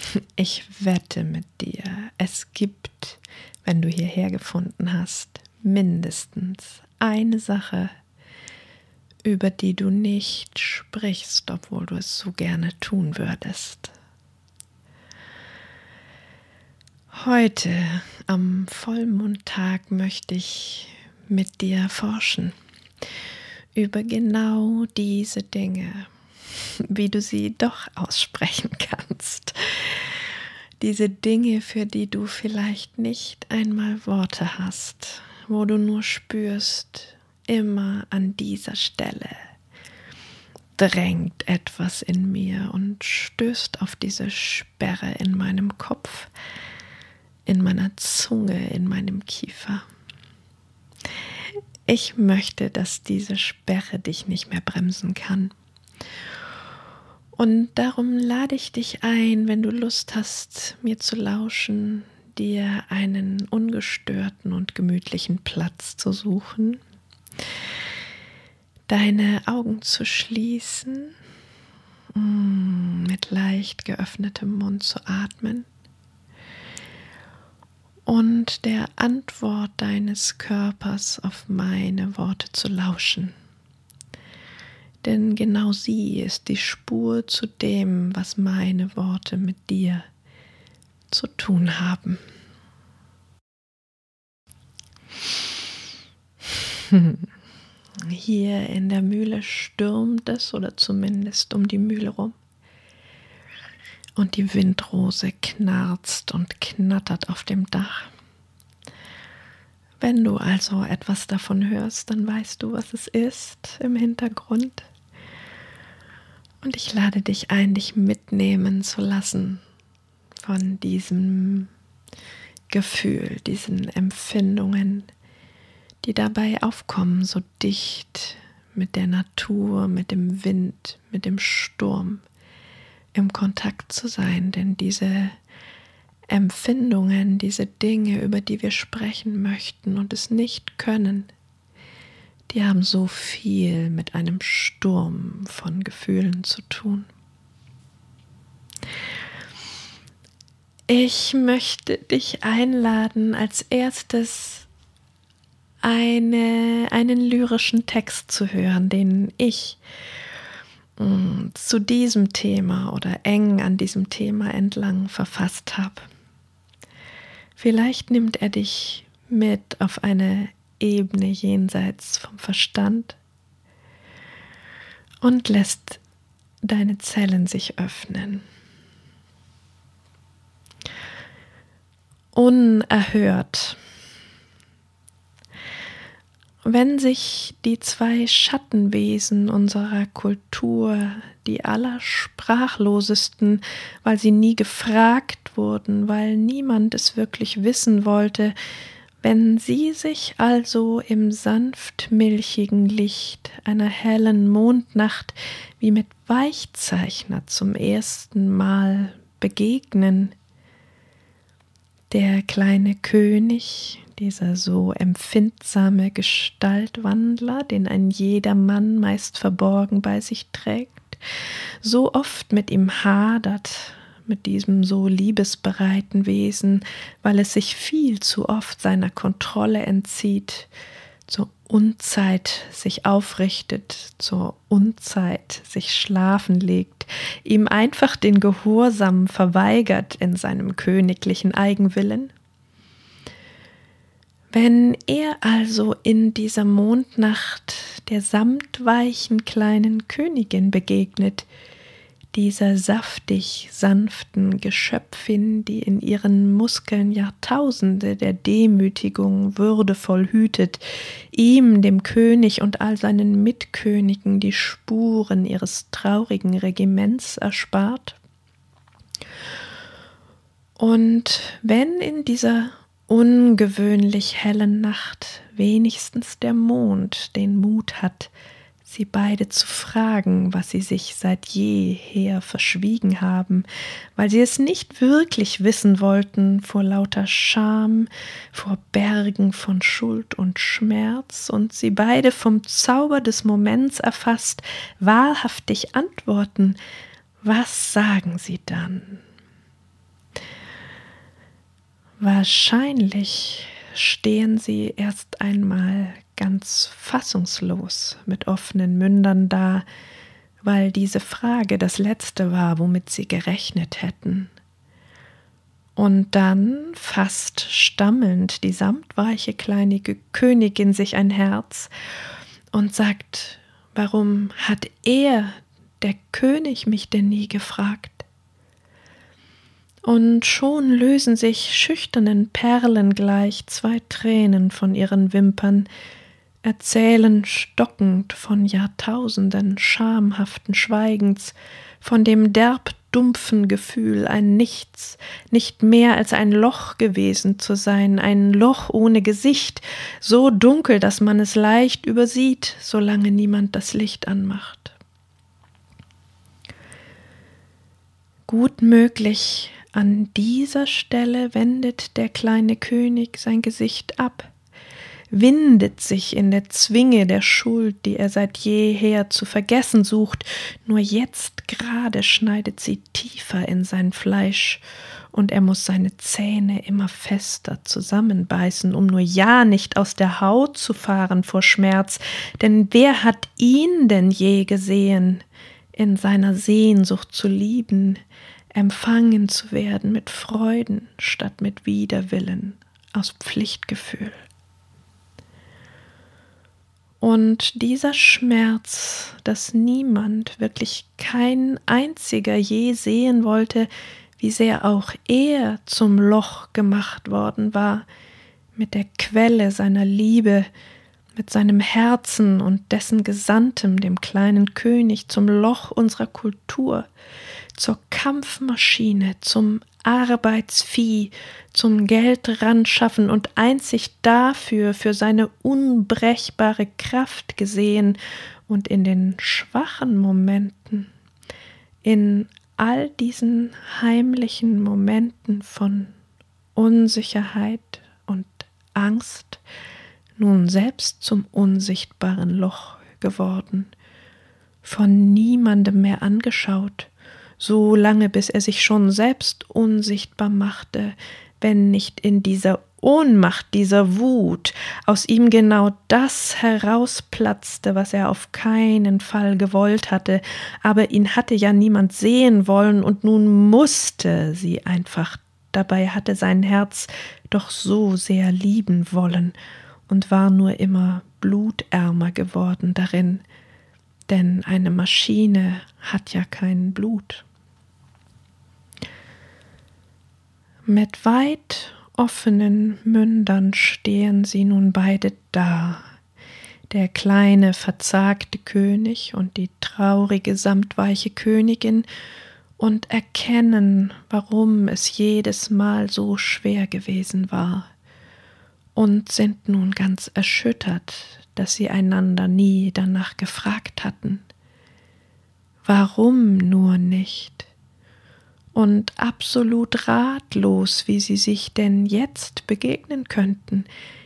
Ich wette mit dir, es gibt, wenn du hierher gefunden hast, mindestens eine Sache, über die du nicht sprichst, obwohl du es so gerne tun würdest. Heute am Vollmondtag möchte ich mit dir forschen über genau diese Dinge wie du sie doch aussprechen kannst. Diese Dinge, für die du vielleicht nicht einmal Worte hast, wo du nur spürst, immer an dieser Stelle drängt etwas in mir und stößt auf diese Sperre in meinem Kopf, in meiner Zunge, in meinem Kiefer. Ich möchte, dass diese Sperre dich nicht mehr bremsen kann und darum lade ich dich ein, wenn du Lust hast, mir zu lauschen, dir einen ungestörten und gemütlichen Platz zu suchen, deine Augen zu schließen, mm, mit leicht geöffnetem Mund zu atmen und der Antwort deines Körpers auf meine Worte zu lauschen denn genau sie ist die Spur zu dem, was meine Worte mit dir zu tun haben. Hier in der Mühle stürmt es oder zumindest um die Mühle rum. Und die Windrose knarzt und knattert auf dem Dach. Wenn du also etwas davon hörst, dann weißt du, was es ist im Hintergrund. Und ich lade dich ein, dich mitnehmen zu lassen von diesem Gefühl, diesen Empfindungen, die dabei aufkommen, so dicht mit der Natur, mit dem Wind, mit dem Sturm im Kontakt zu sein. Denn diese Empfindungen, diese Dinge, über die wir sprechen möchten und es nicht können, die haben so viel mit einem Sturm von Gefühlen zu tun. Ich möchte dich einladen, als erstes eine, einen lyrischen Text zu hören, den ich mm, zu diesem Thema oder eng an diesem Thema entlang verfasst habe. Vielleicht nimmt er dich mit auf eine Ebene jenseits vom Verstand und lässt deine Zellen sich öffnen. Unerhört. Wenn sich die zwei Schattenwesen unserer Kultur, die allersprachlosesten, weil sie nie gefragt wurden, weil niemand es wirklich wissen wollte, wenn sie sich also im sanft milchigen Licht einer hellen Mondnacht wie mit Weichzeichner zum ersten Mal begegnen, der kleine König, dieser so empfindsame Gestaltwandler, den ein jeder Mann meist verborgen bei sich trägt, so oft mit ihm hadert, mit diesem so liebesbereiten Wesen, weil es sich viel zu oft seiner Kontrolle entzieht, zur Unzeit sich aufrichtet, zur Unzeit sich schlafen legt, ihm einfach den Gehorsam verweigert in seinem königlichen Eigenwillen? Wenn er also in dieser Mondnacht der samtweichen kleinen Königin begegnet, dieser saftig sanften Geschöpfin, die in ihren Muskeln Jahrtausende der Demütigung würdevoll hütet, ihm, dem König und all seinen Mitkönigen die Spuren ihres traurigen Regiments erspart? Und wenn in dieser ungewöhnlich hellen Nacht wenigstens der Mond den Mut hat, sie beide zu fragen, was sie sich seit jeher verschwiegen haben, weil sie es nicht wirklich wissen wollten vor lauter Scham, vor Bergen von Schuld und Schmerz, und sie beide vom Zauber des Moments erfasst, wahrhaftig antworten, was sagen sie dann? Wahrscheinlich stehen sie erst einmal ganz fassungslos mit offenen Mündern da, weil diese Frage das letzte war, womit sie gerechnet hätten. Und dann fasst stammelnd die samtweiche kleine Königin sich ein Herz und sagt, warum hat er, der König, mich denn nie gefragt? und schon lösen sich schüchternen Perlen gleich zwei Tränen von ihren Wimpern, erzählen stockend von Jahrtausenden schamhaften Schweigens, von dem derb dumpfen Gefühl, ein Nichts, nicht mehr als ein Loch gewesen zu sein, ein Loch ohne Gesicht, so dunkel, dass man es leicht übersieht, solange niemand das Licht anmacht. Gut möglich, an dieser Stelle wendet der kleine König sein Gesicht ab, windet sich in der Zwinge der Schuld, die er seit jeher zu vergessen sucht, nur jetzt gerade schneidet sie tiefer in sein Fleisch, und er muss seine Zähne immer fester zusammenbeißen, um nur ja nicht aus der Haut zu fahren vor Schmerz, denn wer hat ihn denn je gesehen, in seiner Sehnsucht zu lieben, empfangen zu werden mit Freuden statt mit Widerwillen, aus Pflichtgefühl. Und dieser Schmerz, dass niemand, wirklich kein einziger je sehen wollte, wie sehr auch er zum Loch gemacht worden war, mit der Quelle seiner Liebe, mit seinem Herzen und dessen Gesandtem, dem kleinen König, zum Loch unserer Kultur, zur Kampfmaschine, zum Arbeitsvieh, zum Geldranschaffen und einzig dafür, für seine unbrechbare Kraft gesehen und in den schwachen Momenten, in all diesen heimlichen Momenten von Unsicherheit und Angst, nun selbst zum unsichtbaren Loch geworden, von niemandem mehr angeschaut, so lange bis er sich schon selbst unsichtbar machte, wenn nicht in dieser Ohnmacht, dieser Wut aus ihm genau das herausplatzte, was er auf keinen Fall gewollt hatte, aber ihn hatte ja niemand sehen wollen, und nun musste sie einfach, dabei hatte sein Herz doch so sehr lieben wollen und war nur immer blutärmer geworden darin, denn eine Maschine hat ja kein Blut. Mit weit offenen Mündern stehen sie nun beide da, der kleine verzagte König und die traurige samtweiche Königin, und erkennen, warum es jedes Mal so schwer gewesen war, und sind nun ganz erschüttert, dass sie einander nie danach gefragt hatten. Warum nur nicht? Und absolut ratlos, wie sie sich denn jetzt begegnen könnten,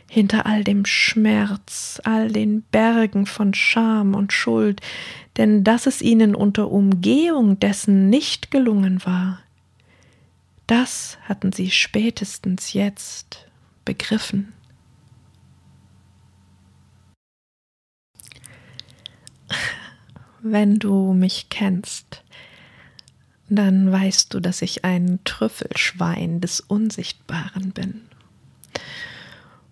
hinter all dem Schmerz, all den Bergen von Scham und Schuld, denn dass es ihnen unter Umgehung dessen nicht gelungen war, das hatten sie spätestens jetzt begriffen. Wenn du mich kennst, dann weißt du, dass ich ein Trüffelschwein des Unsichtbaren bin.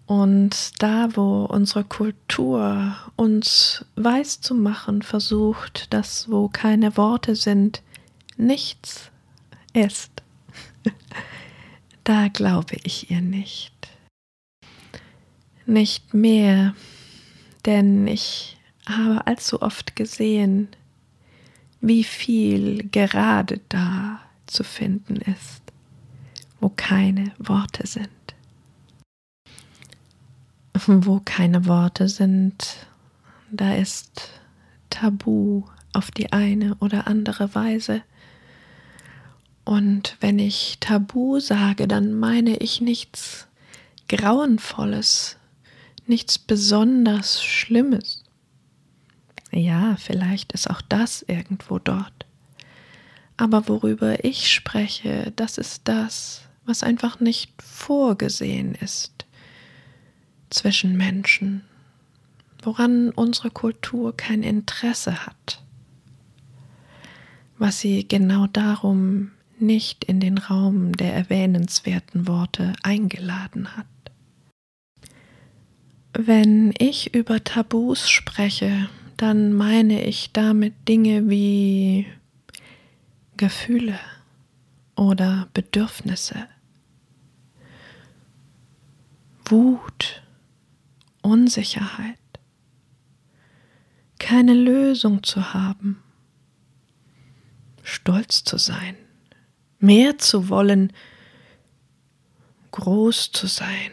Und da, wo unsere Kultur uns weiß zu machen versucht, dass wo keine Worte sind, nichts ist, da glaube ich ihr nicht. Nicht mehr, denn ich habe allzu oft gesehen, wie viel gerade da zu finden ist, wo keine Worte sind. Wo keine Worte sind, da ist Tabu auf die eine oder andere Weise. Und wenn ich Tabu sage, dann meine ich nichts Grauenvolles, nichts besonders Schlimmes. Ja, vielleicht ist auch das irgendwo dort. Aber worüber ich spreche, das ist das, was einfach nicht vorgesehen ist zwischen Menschen, woran unsere Kultur kein Interesse hat, was sie genau darum nicht in den Raum der erwähnenswerten Worte eingeladen hat. Wenn ich über Tabus spreche, dann meine ich damit Dinge wie Gefühle oder Bedürfnisse, Wut, Unsicherheit, keine Lösung zu haben, stolz zu sein, mehr zu wollen, groß zu sein,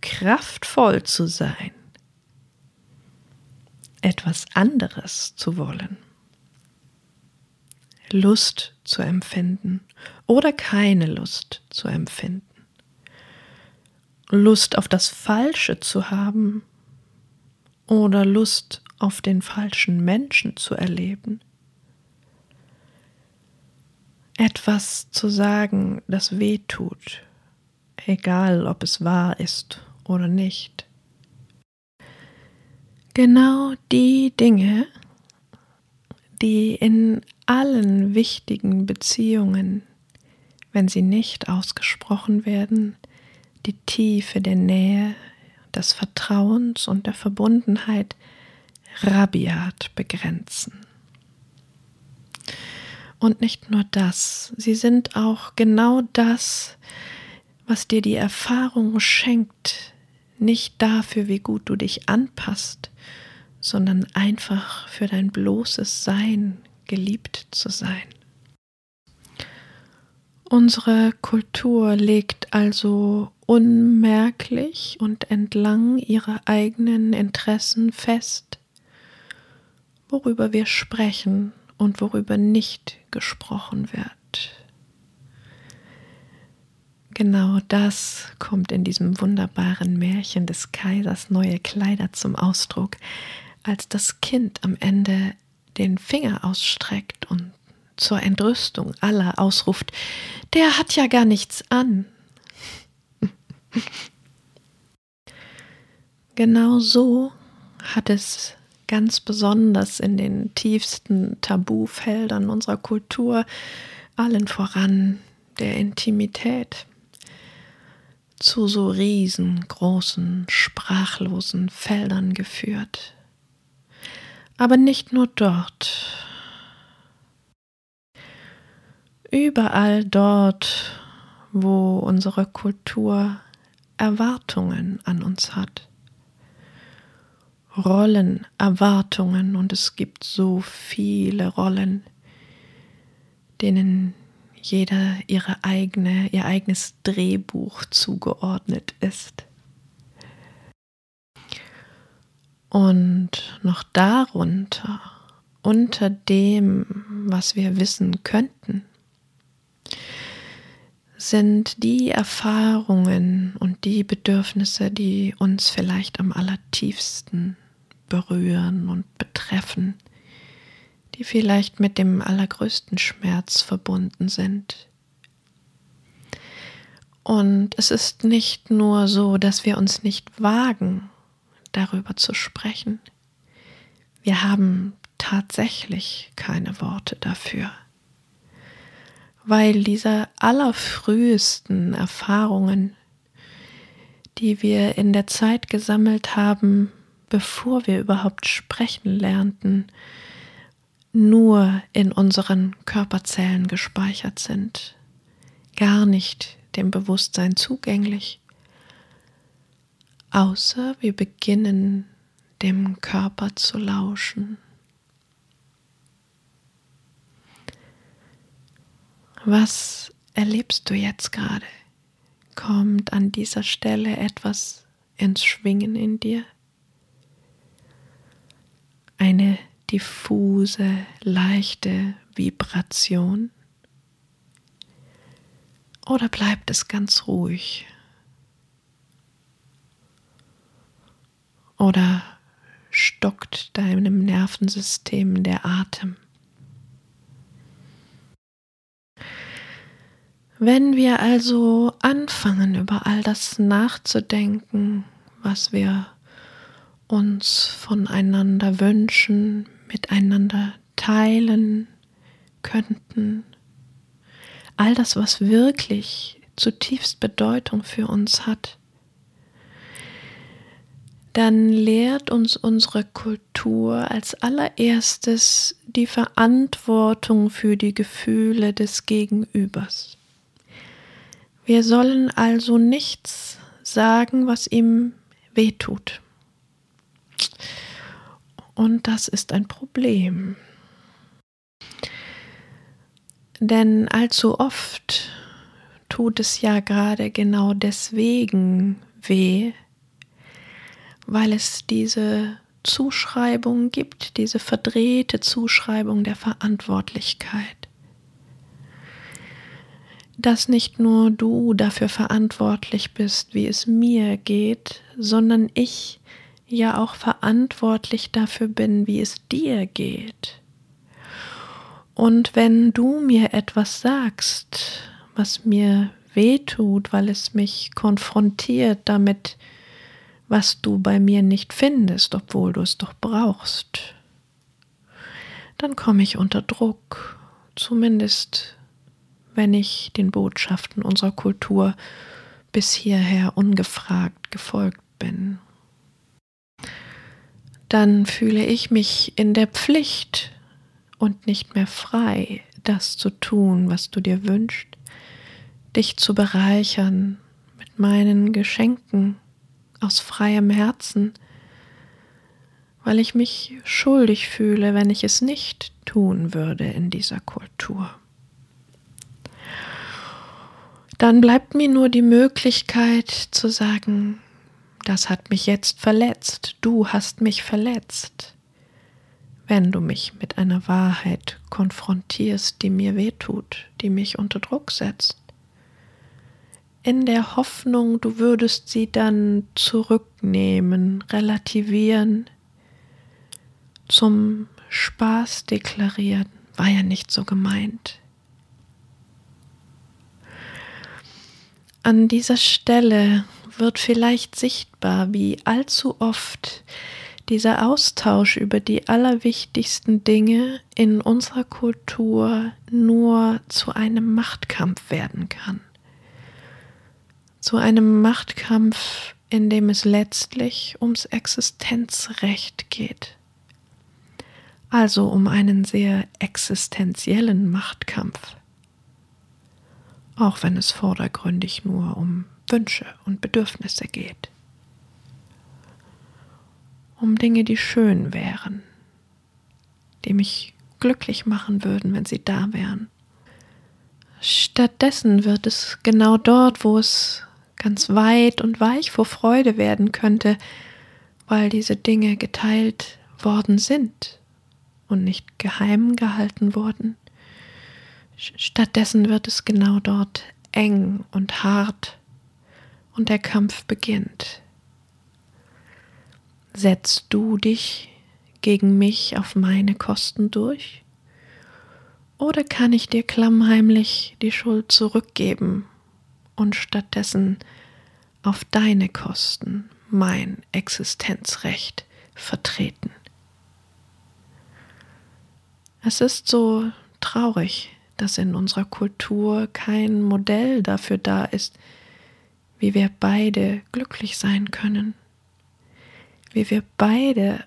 kraftvoll zu sein, etwas anderes zu wollen. Lust zu empfinden oder keine Lust zu empfinden. Lust auf das Falsche zu haben oder Lust auf den falschen Menschen zu erleben. Etwas zu sagen, das weh tut, egal ob es wahr ist oder nicht. Genau die Dinge, die in allen wichtigen Beziehungen, wenn sie nicht ausgesprochen werden, die Tiefe der Nähe, des Vertrauens und der Verbundenheit rabiat begrenzen. Und nicht nur das, sie sind auch genau das, was dir die Erfahrung schenkt, nicht dafür, wie gut du dich anpasst, sondern einfach für dein bloßes Sein geliebt zu sein. Unsere Kultur legt also unmerklich und entlang ihrer eigenen Interessen fest, worüber wir sprechen und worüber nicht gesprochen wird. Genau das kommt in diesem wunderbaren Märchen des Kaisers neue Kleider zum Ausdruck, als das Kind am Ende den Finger ausstreckt und zur Entrüstung aller ausruft, der hat ja gar nichts an. genau so hat es ganz besonders in den tiefsten Tabufeldern unserer Kultur, allen voran der Intimität, zu so riesengroßen, sprachlosen Feldern geführt. Aber nicht nur dort. Überall dort, wo unsere Kultur Erwartungen an uns hat. Rollen, Erwartungen und es gibt so viele Rollen, denen jeder ihre eigene, ihr eigenes Drehbuch zugeordnet ist. Und noch darunter, unter dem, was wir wissen könnten, sind die Erfahrungen und die Bedürfnisse, die uns vielleicht am allertiefsten berühren und betreffen, die vielleicht mit dem allergrößten Schmerz verbunden sind. Und es ist nicht nur so, dass wir uns nicht wagen, darüber zu sprechen. Wir haben tatsächlich keine Worte dafür, weil diese allerfrühesten Erfahrungen, die wir in der Zeit gesammelt haben, bevor wir überhaupt sprechen lernten, nur in unseren Körperzellen gespeichert sind, gar nicht dem Bewusstsein zugänglich außer wir beginnen dem Körper zu lauschen. Was erlebst du jetzt gerade? Kommt an dieser Stelle etwas ins Schwingen in dir? Eine diffuse, leichte Vibration? Oder bleibt es ganz ruhig? Oder stockt deinem Nervensystem der Atem? Wenn wir also anfangen, über all das nachzudenken, was wir uns voneinander wünschen, miteinander teilen könnten, all das, was wirklich zutiefst Bedeutung für uns hat, dann lehrt uns unsere Kultur als allererstes die Verantwortung für die Gefühle des Gegenübers. Wir sollen also nichts sagen, was ihm wehtut. Und das ist ein Problem. Denn allzu oft tut es ja gerade genau deswegen weh, weil es diese Zuschreibung gibt, diese verdrehte Zuschreibung der Verantwortlichkeit dass nicht nur du dafür verantwortlich bist, wie es mir geht, sondern ich ja auch verantwortlich dafür bin, wie es dir geht. Und wenn du mir etwas sagst, was mir weh tut, weil es mich konfrontiert damit, was du bei mir nicht findest, obwohl du es doch brauchst, dann komme ich unter Druck, zumindest wenn ich den Botschaften unserer Kultur bis hierher ungefragt gefolgt bin. Dann fühle ich mich in der Pflicht und nicht mehr frei, das zu tun, was du dir wünschst, dich zu bereichern mit meinen Geschenken aus freiem Herzen, weil ich mich schuldig fühle, wenn ich es nicht tun würde in dieser Kultur dann bleibt mir nur die Möglichkeit zu sagen, das hat mich jetzt verletzt, du hast mich verletzt. Wenn du mich mit einer Wahrheit konfrontierst, die mir wehtut, die mich unter Druck setzt, in der Hoffnung, du würdest sie dann zurücknehmen, relativieren, zum Spaß deklarieren, war ja nicht so gemeint. An dieser Stelle wird vielleicht sichtbar, wie allzu oft dieser Austausch über die allerwichtigsten Dinge in unserer Kultur nur zu einem Machtkampf werden kann. Zu einem Machtkampf, in dem es letztlich ums Existenzrecht geht. Also um einen sehr existenziellen Machtkampf auch wenn es vordergründig nur um Wünsche und Bedürfnisse geht. Um Dinge, die schön wären, die mich glücklich machen würden, wenn sie da wären. Stattdessen wird es genau dort, wo es ganz weit und weich vor Freude werden könnte, weil diese Dinge geteilt worden sind und nicht geheim gehalten wurden, Stattdessen wird es genau dort eng und hart und der Kampf beginnt. Setzt du dich gegen mich auf meine Kosten durch? Oder kann ich dir klammheimlich die Schuld zurückgeben und stattdessen auf deine Kosten mein Existenzrecht vertreten? Es ist so traurig, dass in unserer Kultur kein Modell dafür da ist, wie wir beide glücklich sein können, wie wir beide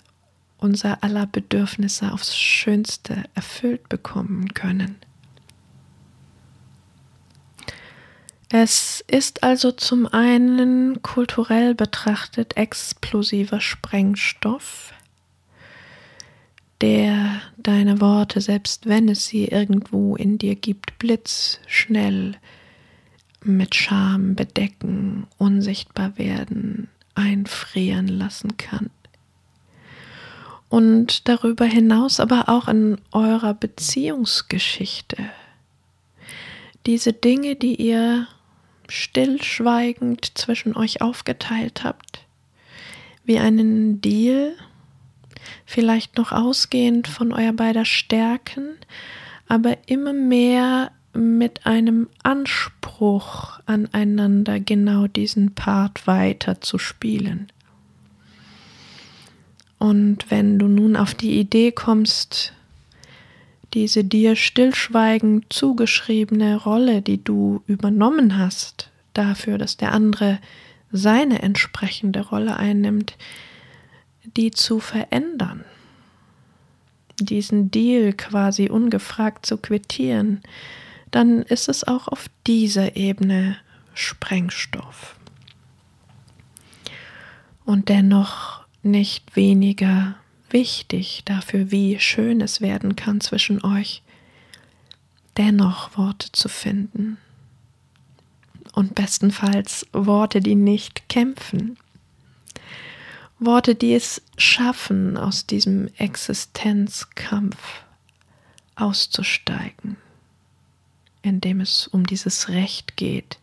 unser aller Bedürfnisse aufs Schönste erfüllt bekommen können. Es ist also zum einen kulturell betrachtet explosiver Sprengstoff, der deine Worte, selbst wenn es sie irgendwo in dir gibt, blitzschnell mit Scham bedecken, unsichtbar werden, einfrieren lassen kann. Und darüber hinaus aber auch in eurer Beziehungsgeschichte. Diese Dinge, die ihr stillschweigend zwischen euch aufgeteilt habt, wie einen Deal, vielleicht noch ausgehend von euer beider Stärken, aber immer mehr mit einem Anspruch aneinander genau diesen Part weiter zu spielen. Und wenn du nun auf die Idee kommst, diese dir stillschweigend zugeschriebene Rolle, die du übernommen hast, dafür, dass der andere seine entsprechende Rolle einnimmt, die zu verändern, diesen Deal quasi ungefragt zu quittieren, dann ist es auch auf dieser Ebene Sprengstoff. Und dennoch nicht weniger wichtig dafür, wie schön es werden kann zwischen euch, dennoch Worte zu finden. Und bestenfalls Worte, die nicht kämpfen. Worte, die es schaffen, aus diesem Existenzkampf auszusteigen in dem es um dieses Recht geht,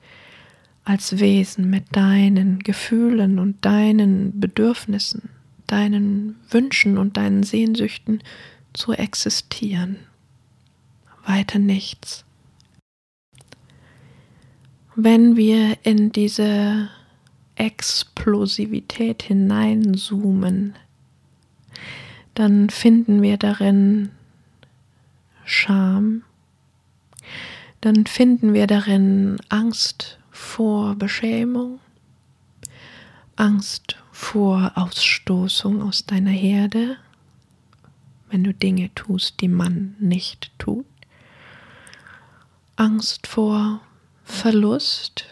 als Wesen mit deinen Gefühlen und deinen Bedürfnissen, deinen Wünschen und deinen Sehnsüchten zu existieren. Weiter nichts. Wenn wir in diese Explosivität hineinzoomen, dann finden wir darin Scham, dann finden wir darin Angst vor Beschämung, Angst vor Ausstoßung aus deiner Herde, wenn du Dinge tust, die man nicht tut, Angst vor Verlust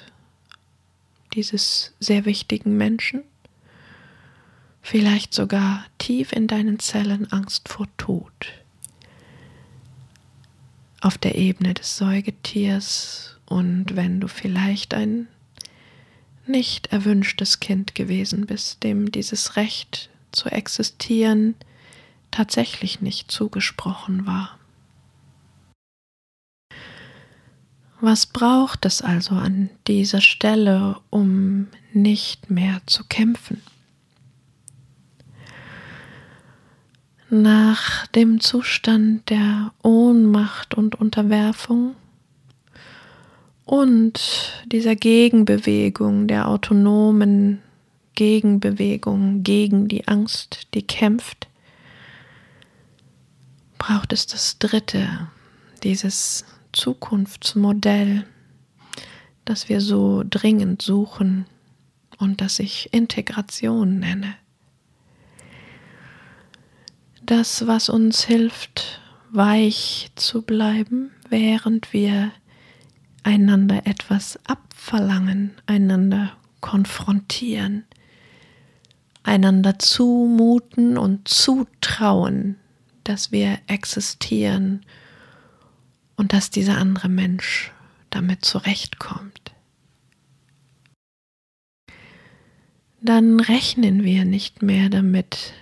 dieses sehr wichtigen Menschen, vielleicht sogar tief in deinen Zellen Angst vor Tod. Auf der Ebene des Säugetiers und wenn du vielleicht ein nicht erwünschtes Kind gewesen bist, dem dieses Recht zu existieren tatsächlich nicht zugesprochen war. Was braucht es also an dieser Stelle, um nicht mehr zu kämpfen? nach dem Zustand der Ohnmacht und Unterwerfung und dieser Gegenbewegung, der autonomen Gegenbewegung gegen die Angst, die kämpft, braucht es das dritte, dieses Zukunftsmodell, das wir so dringend suchen und das ich Integration nenne. Das, was uns hilft, weich zu bleiben, während wir einander etwas abverlangen, einander konfrontieren, einander zumuten und zutrauen, dass wir existieren und dass dieser andere Mensch damit zurechtkommt. Dann rechnen wir nicht mehr damit,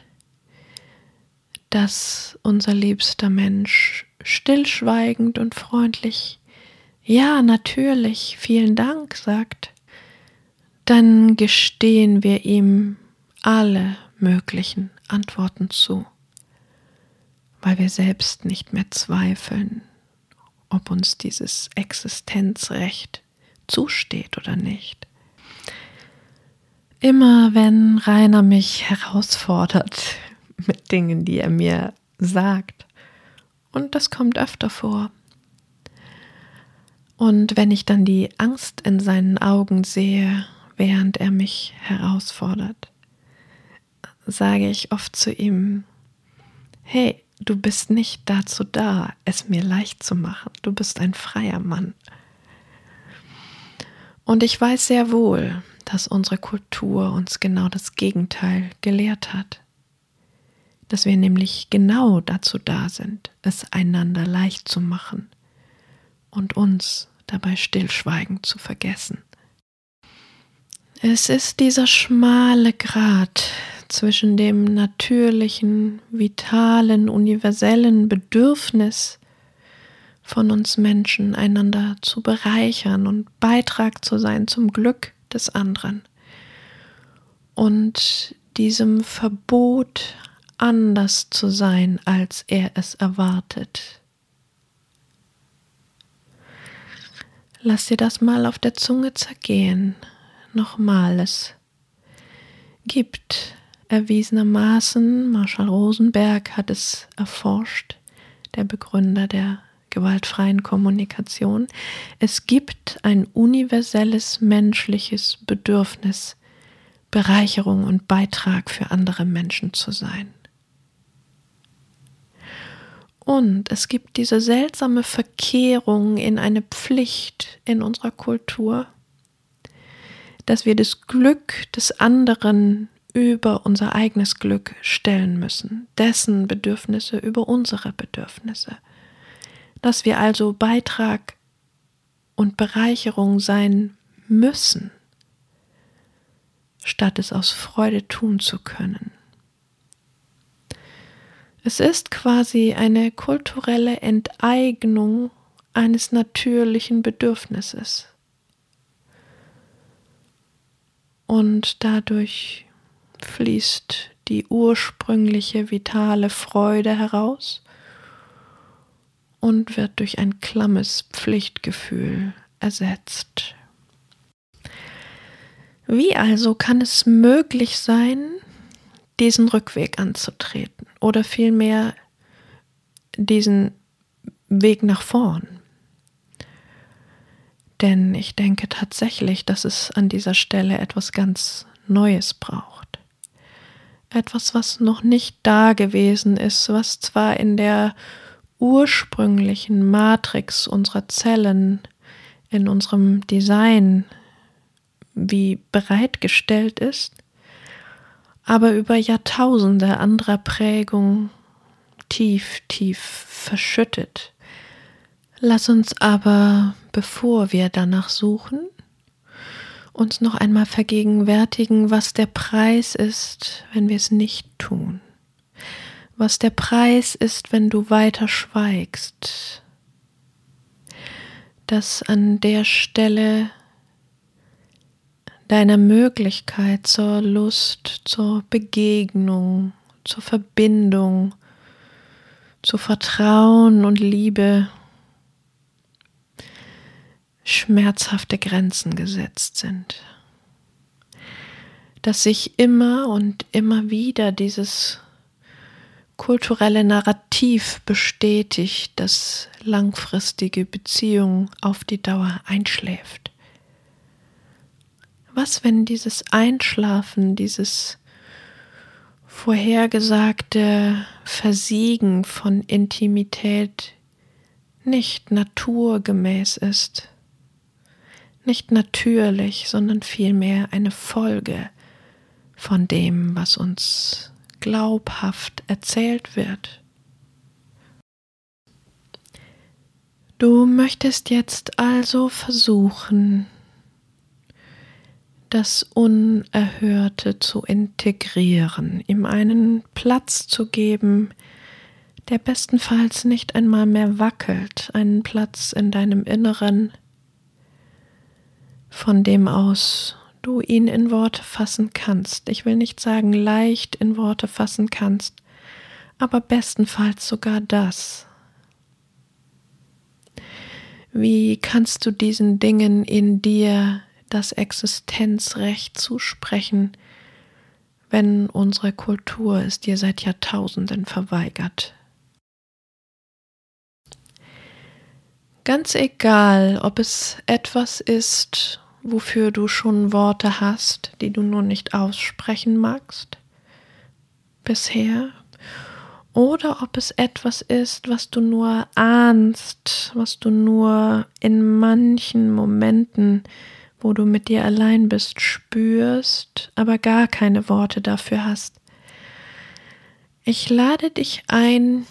dass unser liebster Mensch stillschweigend und freundlich Ja, natürlich, vielen Dank sagt, dann gestehen wir ihm alle möglichen Antworten zu, weil wir selbst nicht mehr zweifeln, ob uns dieses Existenzrecht zusteht oder nicht. Immer wenn Rainer mich herausfordert, mit Dingen, die er mir sagt. Und das kommt öfter vor. Und wenn ich dann die Angst in seinen Augen sehe, während er mich herausfordert, sage ich oft zu ihm, hey, du bist nicht dazu da, es mir leicht zu machen, du bist ein freier Mann. Und ich weiß sehr wohl, dass unsere Kultur uns genau das Gegenteil gelehrt hat. Dass wir nämlich genau dazu da sind, es einander leicht zu machen und uns dabei Stillschweigen zu vergessen. Es ist dieser schmale Grat zwischen dem natürlichen, vitalen, universellen Bedürfnis von uns Menschen, einander zu bereichern und Beitrag zu sein zum Glück des anderen und diesem Verbot, anders zu sein, als er es erwartet. Lass dir das mal auf der Zunge zergehen nochmal. Es gibt erwiesenermaßen, Marshall Rosenberg hat es erforscht, der Begründer der gewaltfreien Kommunikation, es gibt ein universelles menschliches Bedürfnis, Bereicherung und Beitrag für andere Menschen zu sein. Und es gibt diese seltsame Verkehrung in eine Pflicht in unserer Kultur, dass wir das Glück des anderen über unser eigenes Glück stellen müssen, dessen Bedürfnisse über unsere Bedürfnisse, dass wir also Beitrag und Bereicherung sein müssen, statt es aus Freude tun zu können. Es ist quasi eine kulturelle Enteignung eines natürlichen Bedürfnisses. und dadurch fließt die ursprüngliche vitale Freude heraus und wird durch ein klammes Pflichtgefühl ersetzt. Wie also kann es möglich sein, diesen Rückweg anzutreten oder vielmehr diesen Weg nach vorn? Denn ich denke tatsächlich, dass es an dieser Stelle etwas ganz Neues braucht. Etwas, was noch nicht da gewesen ist, was zwar in der ursprünglichen Matrix unserer Zellen, in unserem Design wie bereitgestellt ist, aber über Jahrtausende anderer Prägung tief, tief verschüttet. Lass uns aber bevor wir danach suchen, uns noch einmal vergegenwärtigen, was der Preis ist, wenn wir es nicht tun. Was der Preis ist, wenn du weiter schweigst. Dass an der Stelle deiner Möglichkeit zur Lust, zur Begegnung, zur Verbindung, zu Vertrauen und Liebe schmerzhafte Grenzen gesetzt sind. Dass sich immer und immer wieder dieses kulturelle Narrativ bestätigt, dass langfristige Beziehung auf die Dauer einschläft. Was, wenn dieses Einschlafen, dieses vorhergesagte Versiegen von Intimität nicht naturgemäß ist? nicht natürlich, sondern vielmehr eine Folge von dem, was uns glaubhaft erzählt wird. Du möchtest jetzt also versuchen, das Unerhörte zu integrieren, ihm einen Platz zu geben, der bestenfalls nicht einmal mehr wackelt, einen Platz in deinem Inneren, von dem aus du ihn in Worte fassen kannst. Ich will nicht sagen leicht in Worte fassen kannst, aber bestenfalls sogar das. Wie kannst du diesen Dingen in dir das Existenzrecht zusprechen, wenn unsere Kultur es dir seit Jahrtausenden verweigert? Ganz egal, ob es etwas ist, wofür du schon Worte hast, die du nur nicht aussprechen magst bisher, oder ob es etwas ist, was du nur ahnst, was du nur in manchen Momenten, wo du mit dir allein bist, spürst, aber gar keine Worte dafür hast. Ich lade dich ein,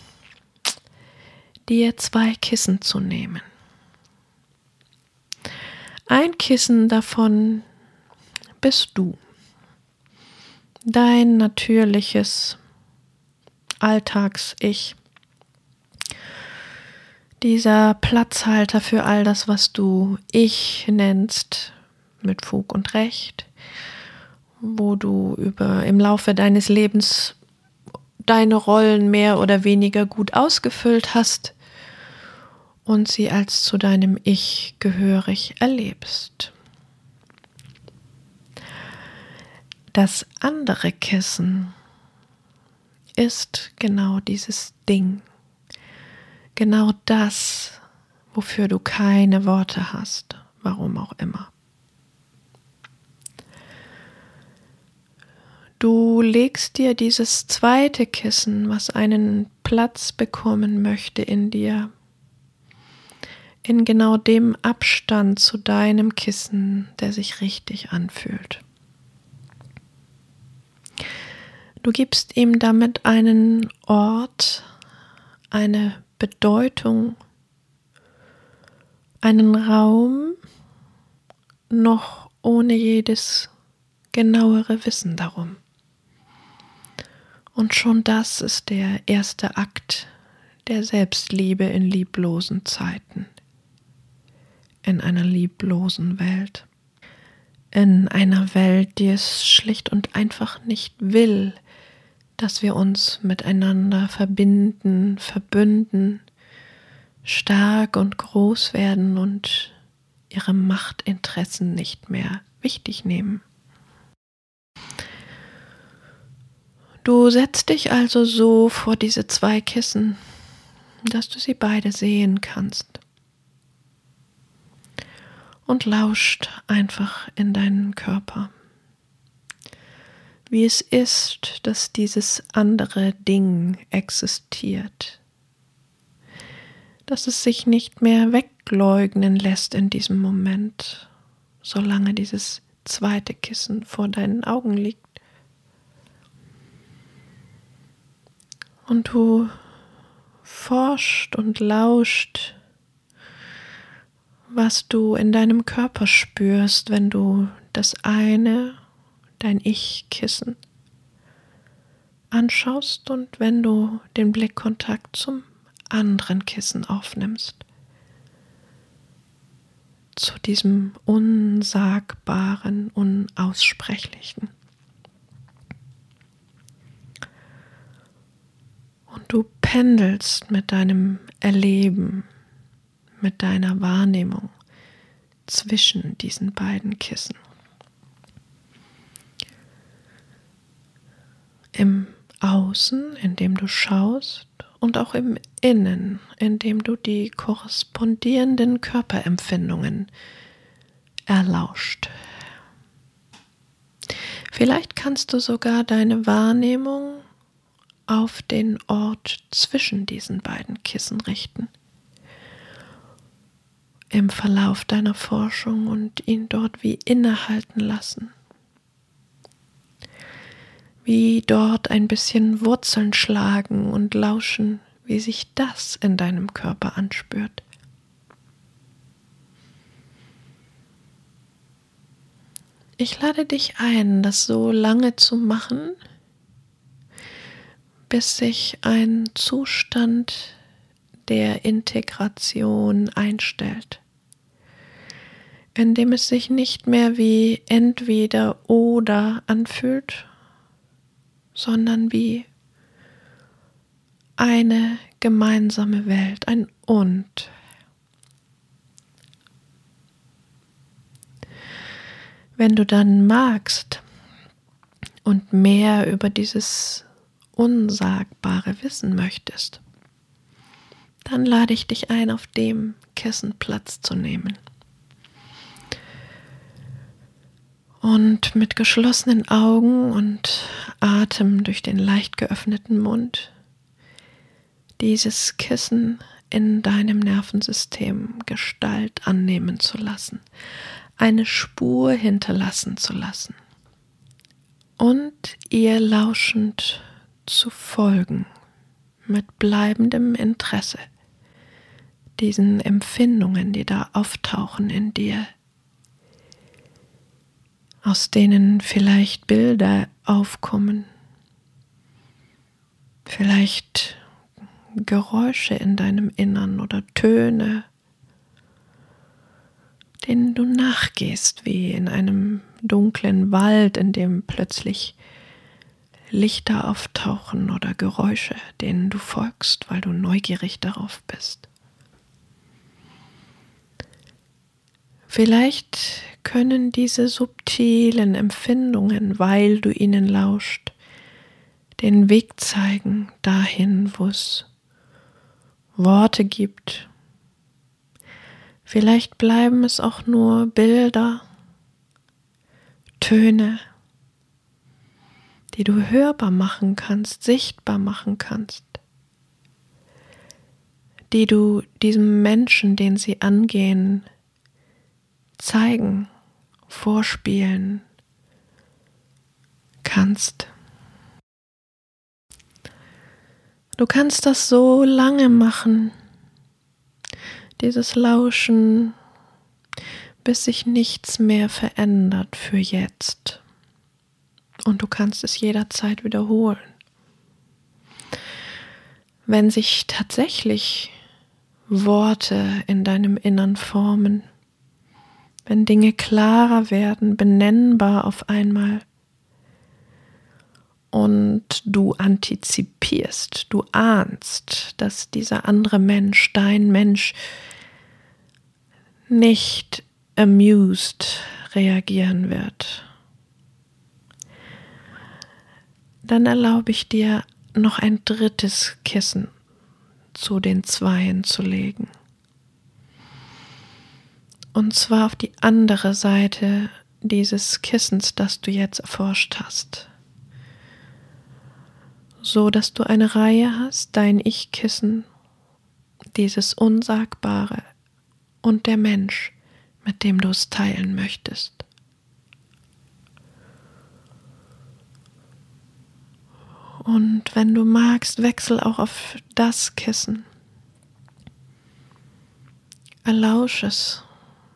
dir zwei Kissen zu nehmen. Ein Kissen davon bist du. Dein natürliches Alltags-Ich. Dieser Platzhalter für all das, was du Ich nennst, mit Fug und Recht, wo du über im Laufe deines Lebens deine Rollen mehr oder weniger gut ausgefüllt hast und sie als zu deinem Ich gehörig erlebst. Das andere Kissen ist genau dieses Ding, genau das, wofür du keine Worte hast, warum auch immer. Du legst dir dieses zweite Kissen, was einen Platz bekommen möchte in dir, in genau dem Abstand zu deinem Kissen, der sich richtig anfühlt. Du gibst ihm damit einen Ort, eine Bedeutung, einen Raum, noch ohne jedes genauere Wissen darum. Und schon das ist der erste Akt der Selbstliebe in lieblosen Zeiten in einer lieblosen Welt, in einer Welt, die es schlicht und einfach nicht will, dass wir uns miteinander verbinden, verbünden, stark und groß werden und ihre Machtinteressen nicht mehr wichtig nehmen. Du setzt dich also so vor diese zwei Kissen, dass du sie beide sehen kannst und lauscht einfach in deinen Körper. Wie es ist, dass dieses andere Ding existiert. Dass es sich nicht mehr wegleugnen lässt in diesem Moment, solange dieses zweite Kissen vor deinen Augen liegt. Und du forscht und lauscht was du in deinem Körper spürst, wenn du das eine, dein Ich-Kissen, anschaust und wenn du den Blickkontakt zum anderen Kissen aufnimmst. Zu diesem Unsagbaren, Unaussprechlichen. Und du pendelst mit deinem Erleben mit deiner Wahrnehmung zwischen diesen beiden Kissen. Im Außen, indem du schaust, und auch im Innen, indem du die korrespondierenden Körperempfindungen erlauscht. Vielleicht kannst du sogar deine Wahrnehmung auf den Ort zwischen diesen beiden Kissen richten im Verlauf deiner Forschung und ihn dort wie innehalten lassen. Wie dort ein bisschen Wurzeln schlagen und lauschen, wie sich das in deinem Körper anspürt. Ich lade dich ein, das so lange zu machen, bis sich ein Zustand der Integration einstellt, indem es sich nicht mehr wie entweder oder anfühlt, sondern wie eine gemeinsame Welt, ein Und. Wenn du dann magst und mehr über dieses Unsagbare wissen möchtest, dann lade ich dich ein, auf dem Kissen Platz zu nehmen. Und mit geschlossenen Augen und Atem durch den leicht geöffneten Mund dieses Kissen in deinem Nervensystem Gestalt annehmen zu lassen, eine Spur hinterlassen zu lassen und ihr lauschend zu folgen mit bleibendem Interesse diesen Empfindungen, die da auftauchen in dir, aus denen vielleicht Bilder aufkommen, vielleicht Geräusche in deinem Innern oder Töne, denen du nachgehst, wie in einem dunklen Wald, in dem plötzlich Lichter auftauchen oder Geräusche, denen du folgst, weil du neugierig darauf bist. Vielleicht können diese subtilen Empfindungen, weil du ihnen lauscht, den Weg zeigen dahin, wo es Worte gibt. Vielleicht bleiben es auch nur Bilder, Töne, die du hörbar machen kannst, sichtbar machen kannst, die du diesem Menschen, den sie angehen, zeigen, vorspielen kannst. Du kannst das so lange machen, dieses Lauschen, bis sich nichts mehr verändert für jetzt und du kannst es jederzeit wiederholen. Wenn sich tatsächlich Worte in deinem Innern formen, wenn Dinge klarer werden, benennbar auf einmal und du antizipierst, du ahnst, dass dieser andere Mensch, dein Mensch, nicht amused reagieren wird, dann erlaube ich dir noch ein drittes Kissen zu den Zweien zu legen. Und zwar auf die andere Seite dieses Kissens, das du jetzt erforscht hast. So dass du eine Reihe hast, dein Ich-Kissen, dieses Unsagbare und der Mensch, mit dem du es teilen möchtest. Und wenn du magst, wechsel auch auf das Kissen. Erlausch es,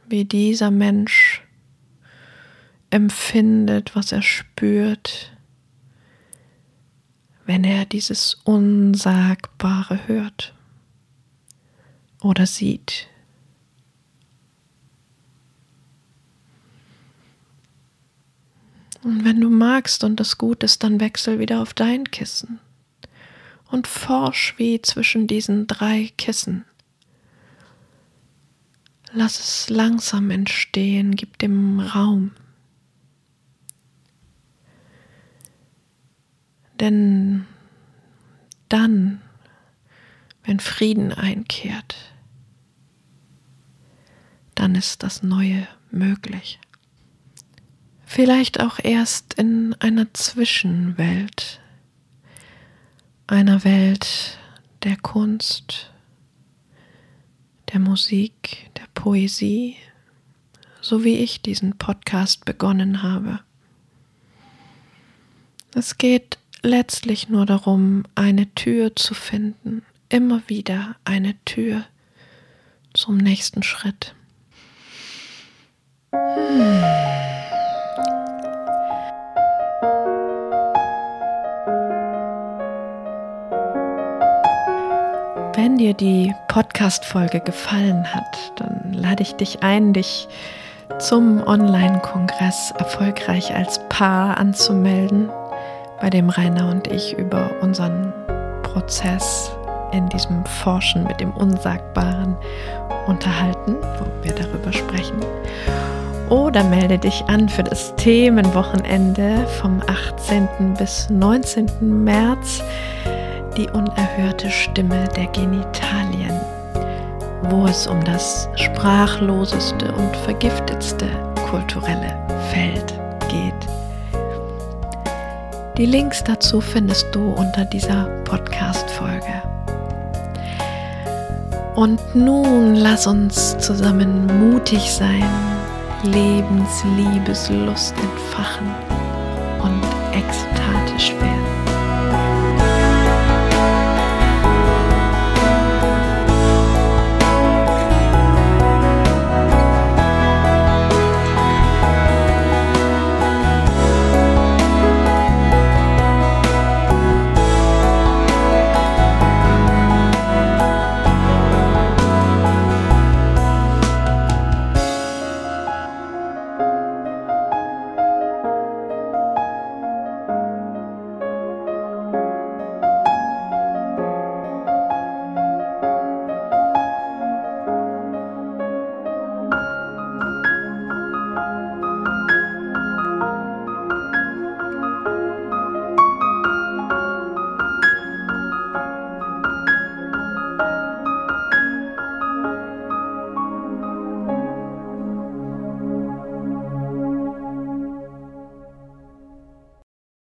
wie dieser Mensch empfindet, was er spürt, wenn er dieses Unsagbare hört oder sieht. Und wenn du magst und es gut ist, dann wechsel wieder auf dein Kissen und forsch wie zwischen diesen drei Kissen. Lass es langsam entstehen, gib dem Raum. Denn dann, wenn Frieden einkehrt, dann ist das Neue möglich. Vielleicht auch erst in einer Zwischenwelt, einer Welt der Kunst, der Musik, der Poesie, so wie ich diesen Podcast begonnen habe. Es geht letztlich nur darum, eine Tür zu finden, immer wieder eine Tür zum nächsten Schritt. Hm. Wenn dir die Podcast-Folge gefallen hat, dann lade ich dich ein, dich zum Online-Kongress erfolgreich als Paar anzumelden, bei dem Rainer und ich über unseren Prozess in diesem Forschen mit dem Unsagbaren unterhalten, wo wir darüber sprechen. Oder melde dich an für das Themenwochenende vom 18. bis 19. März die unerhörte Stimme der Genitalien, wo es um das sprachloseste und vergiftetste kulturelle Feld geht. Die Links dazu findest du unter dieser Podcast-Folge. Und nun lass uns zusammen mutig sein, Lebensliebeslust entfachen und expandieren